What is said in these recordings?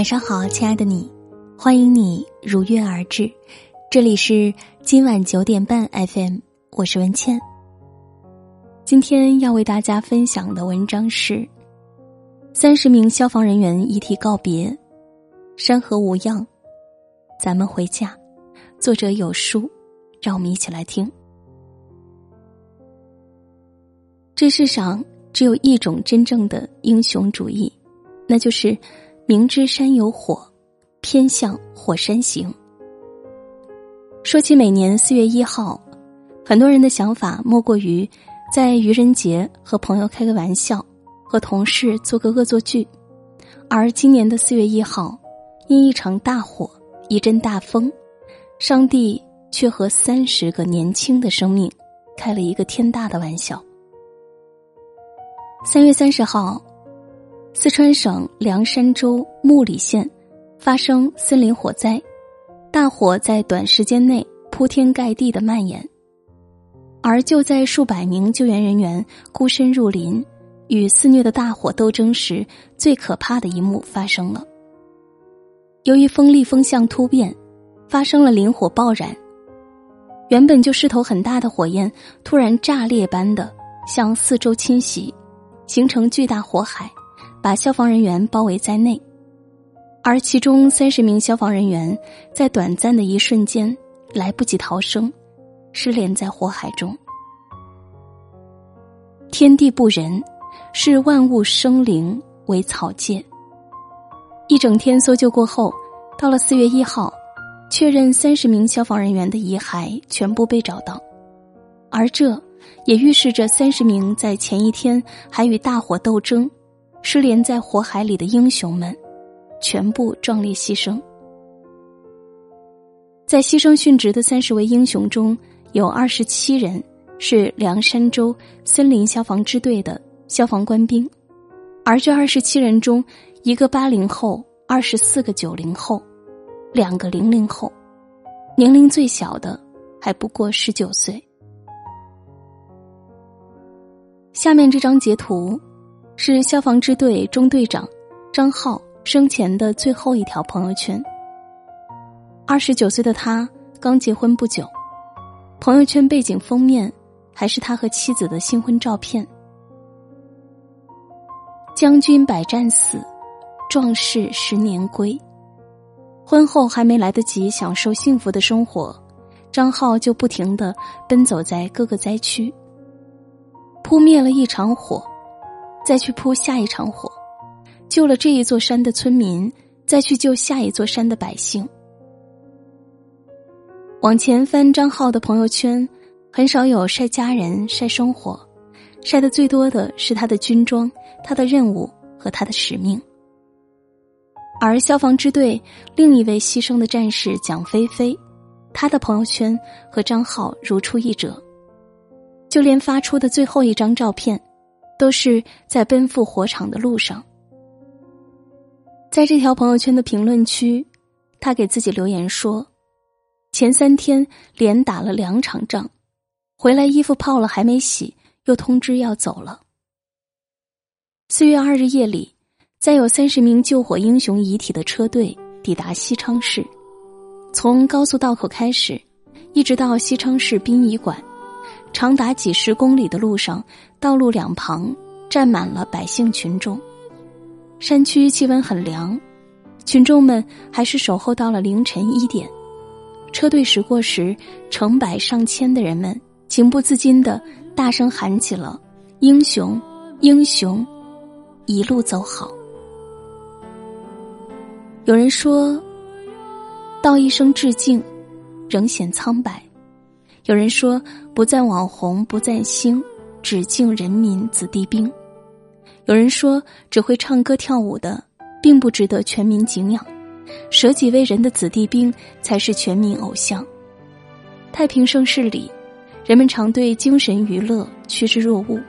晚上好，亲爱的你，欢迎你如约而至。这里是今晚九点半 FM，我是文倩。今天要为大家分享的文章是：三十名消防人员遗体告别，山河无恙，咱们回家。作者有书，让我们一起来听。这世上只有一种真正的英雄主义，那就是明知山有火，偏向火山行。说起每年四月一号，很多人的想法莫过于在愚人节和朋友开个玩笑，和同事做个恶作剧。而今年的四月一号，因一场大火、一阵大风，上帝却和三十个年轻的生命开了一个天大的玩笑。三月三十号，四川省凉山州木里县发生森林火灾，大火在短时间内铺天盖地的蔓延。而就在数百名救援人员孤身入林与肆虐的大火斗争时，最可怕的一幕发生了。由于风力风向突变，发生了林火爆燃。原本就势头很大的火焰，突然炸裂般的向四周侵袭。形成巨大火海，把消防人员包围在内，而其中三十名消防人员在短暂的一瞬间来不及逃生，失联在火海中。天地不仁，视万物生灵为草芥。一整天搜救过后，到了四月一号，确认三十名消防人员的遗骸全部被找到，而这。也预示着三十名在前一天还与大火斗争、失联在火海里的英雄们，全部壮烈牺牲。在牺牲殉职的三十位英雄中，有二十七人是凉山州森林消防支队的消防官兵，而这二十七人中，一个八零后，二十四个九零后，两个零零后，年龄最小的还不过十九岁。下面这张截图，是消防支队中队长张浩生前的最后一条朋友圈。二十九岁的他刚结婚不久，朋友圈背景封面还是他和妻子的新婚照片。将军百战死，壮士十年归。婚后还没来得及享受幸福的生活，张浩就不停的奔走在各个灾区。扑灭了一场火，再去扑下一场火，救了这一座山的村民，再去救下一座山的百姓。往前翻张浩的朋友圈，很少有晒家人、晒生活，晒的最多的是他的军装、他的任务和他的使命。而消防支队另一位牺牲的战士蒋菲菲，他的朋友圈和张浩如出一辙。就连发出的最后一张照片，都是在奔赴火场的路上。在这条朋友圈的评论区，他给自己留言说：“前三天连打了两场仗，回来衣服泡了还没洗，又通知要走了。”四月二日夜里，载有三十名救火英雄遗体的车队抵达西昌市，从高速道口开始，一直到西昌市殡仪馆。长达几十公里的路上，道路两旁站满了百姓群众。山区气温很凉，群众们还是守候到了凌晨一点。车队驶过时，成百上千的人们情不自禁的大声喊起了“英雄，英雄，一路走好”。有人说：“道一声致敬，仍显苍白。”有人说：“不赞网红，不赞星，只敬人民子弟兵。”有人说：“只会唱歌跳舞的，并不值得全民敬仰，舍己为人的子弟兵才是全民偶像。”太平盛世里，人们常对精神娱乐趋之若鹜，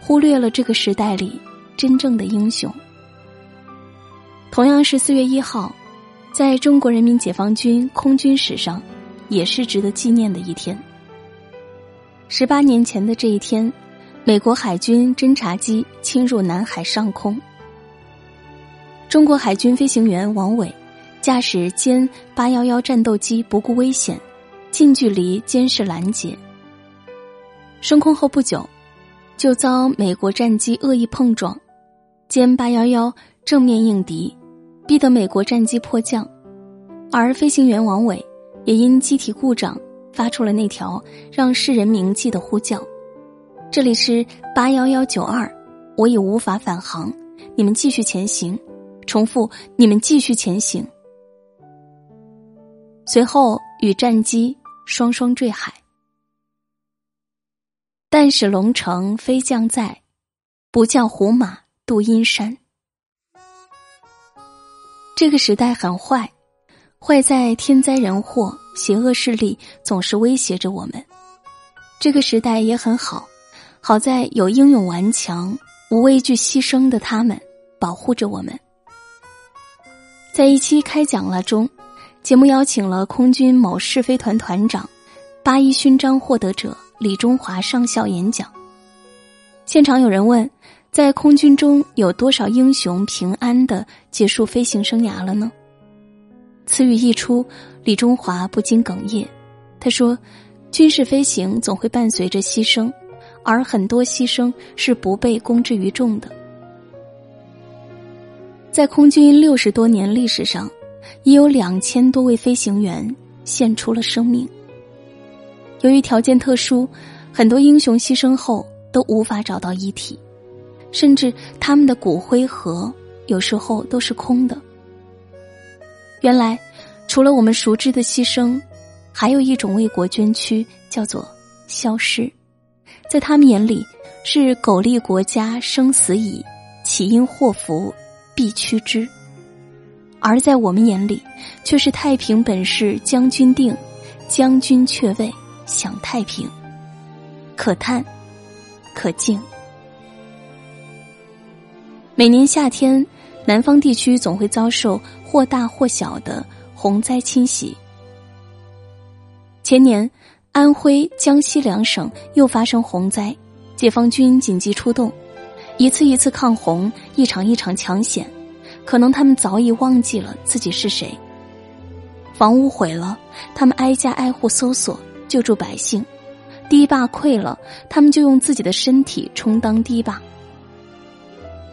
忽略了这个时代里真正的英雄。同样是四月一号，在中国人民解放军空军史上。也是值得纪念的一天。十八年前的这一天，美国海军侦察机侵入南海上空。中国海军飞行员王伟驾驶歼八幺幺战斗机不顾危险，近距离监视拦截。升空后不久，就遭美国战机恶意碰撞，歼八幺幺正面应敌，逼得美国战机迫降，而飞行员王伟也因机体故障发出了那条让世人铭记的呼叫：“这里是八幺幺九二，我已无法返航，你们继续前行。”重复，你们继续前行。随后与战机双双坠海。但使龙城飞将在，不教胡马度阴山。这个时代很坏，坏在天灾人祸、邪恶势力总是威胁着我们；这个时代也很好，好在有英勇顽强、无畏惧牺牲的他们保护着我们。在一期开讲了中，节目邀请了空军某试飞团团长、八一勋章获得者李中华上校演讲。现场有人问：在空军中有多少英雄平安的结束飞行生涯了呢？此语一出，李中华不禁哽咽。他说：“军事飞行总会伴随着牺牲，而很多牺牲是不被公之于众的。”在空军六十多年历史上，已有两千多位飞行员献出了生命。由于条件特殊，很多英雄牺牲后都无法找到遗体，甚至他们的骨灰盒有时候都是空的。原来，除了我们熟知的牺牲，还有一种为国捐躯，叫做消失。在他们眼里，是苟利国家生死以，岂因祸福。必趋之，而在我们眼里，却是太平本是将军定，将军却位享太平，可叹，可敬。每年夏天，南方地区总会遭受或大或小的洪灾侵袭。前年，安徽、江西两省又发生洪灾，解放军紧急出动。一次一次抗洪，一场一场抢险，可能他们早已忘记了自己是谁。房屋毁了，他们挨家挨户搜索救助百姓；堤坝溃了，他们就用自己的身体充当堤坝。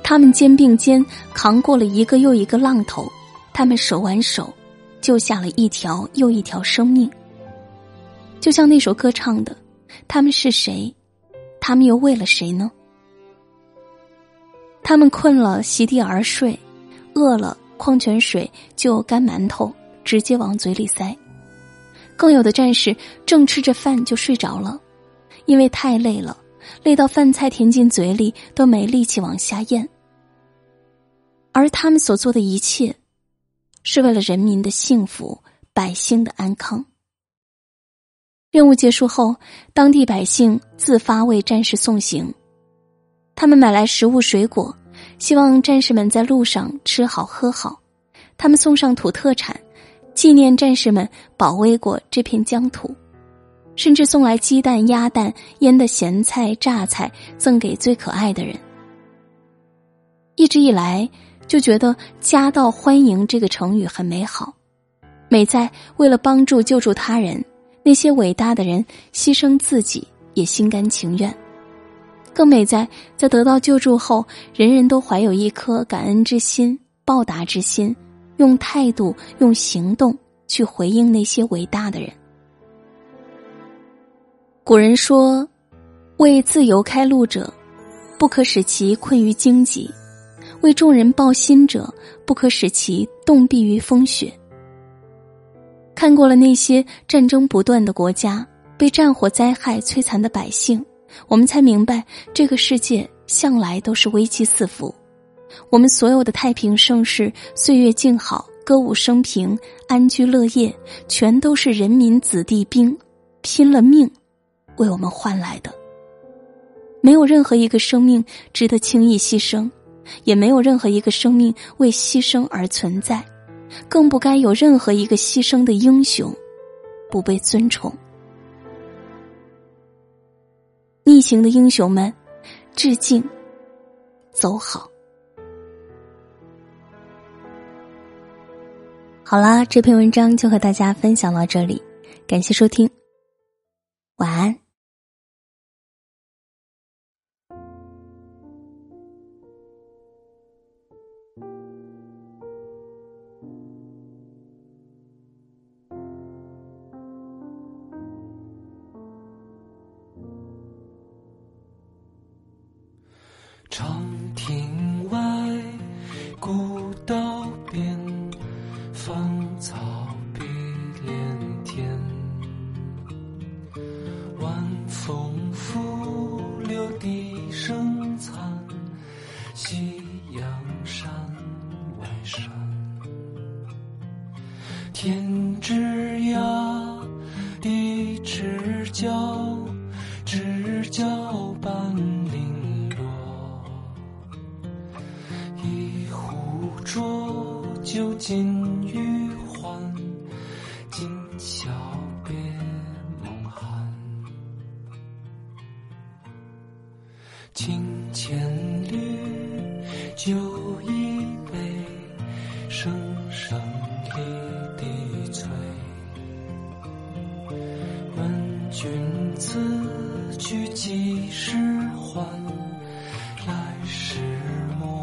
他们肩并肩扛过了一个又一个浪头，他们手挽手救下了一条又一条生命。就像那首歌唱的：“他们是谁？他们又为了谁呢？”他们困了，席地而睡；饿了，矿泉水就干馒头，直接往嘴里塞。更有的战士正吃着饭就睡着了，因为太累了，累到饭菜填进嘴里都没力气往下咽。而他们所做的一切，是为了人民的幸福、百姓的安康。任务结束后，当地百姓自发为战士送行。他们买来食物、水果，希望战士们在路上吃好喝好。他们送上土特产，纪念战士们保卫过这片疆土，甚至送来鸡蛋、鸭蛋、腌的咸菜、榨菜，赠给最可爱的人。一直以来就觉得“夹道欢迎”这个成语很美好，美在为了帮助救助他人，那些伟大的人牺牲自己也心甘情愿。更美在，在得到救助后，人人都怀有一颗感恩之心、报答之心，用态度、用行动去回应那些伟大的人。古人说：“为自由开路者，不可使其困于荆棘；为众人抱薪者，不可使其冻毙于风雪。”看过了那些战争不断的国家，被战火灾害摧残的百姓。我们才明白，这个世界向来都是危机四伏。我们所有的太平盛世、岁月静好、歌舞升平、安居乐业，全都是人民子弟兵拼了命为我们换来的。没有任何一个生命值得轻易牺牲，也没有任何一个生命为牺牲而存在，更不该有任何一个牺牲的英雄不被尊崇。逆行的英雄们，致敬，走好。好啦，这篇文章就和大家分享到这里，感谢收听，晚安。浊酒尽余欢，今宵别梦寒。清千缕，酒一杯，声声离笛催。问君此去几时还？来时莫。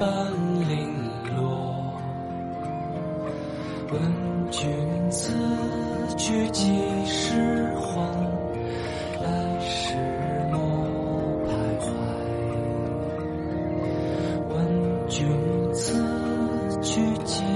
半零落。问君此去几时还？来时莫徘徊。问君此去几？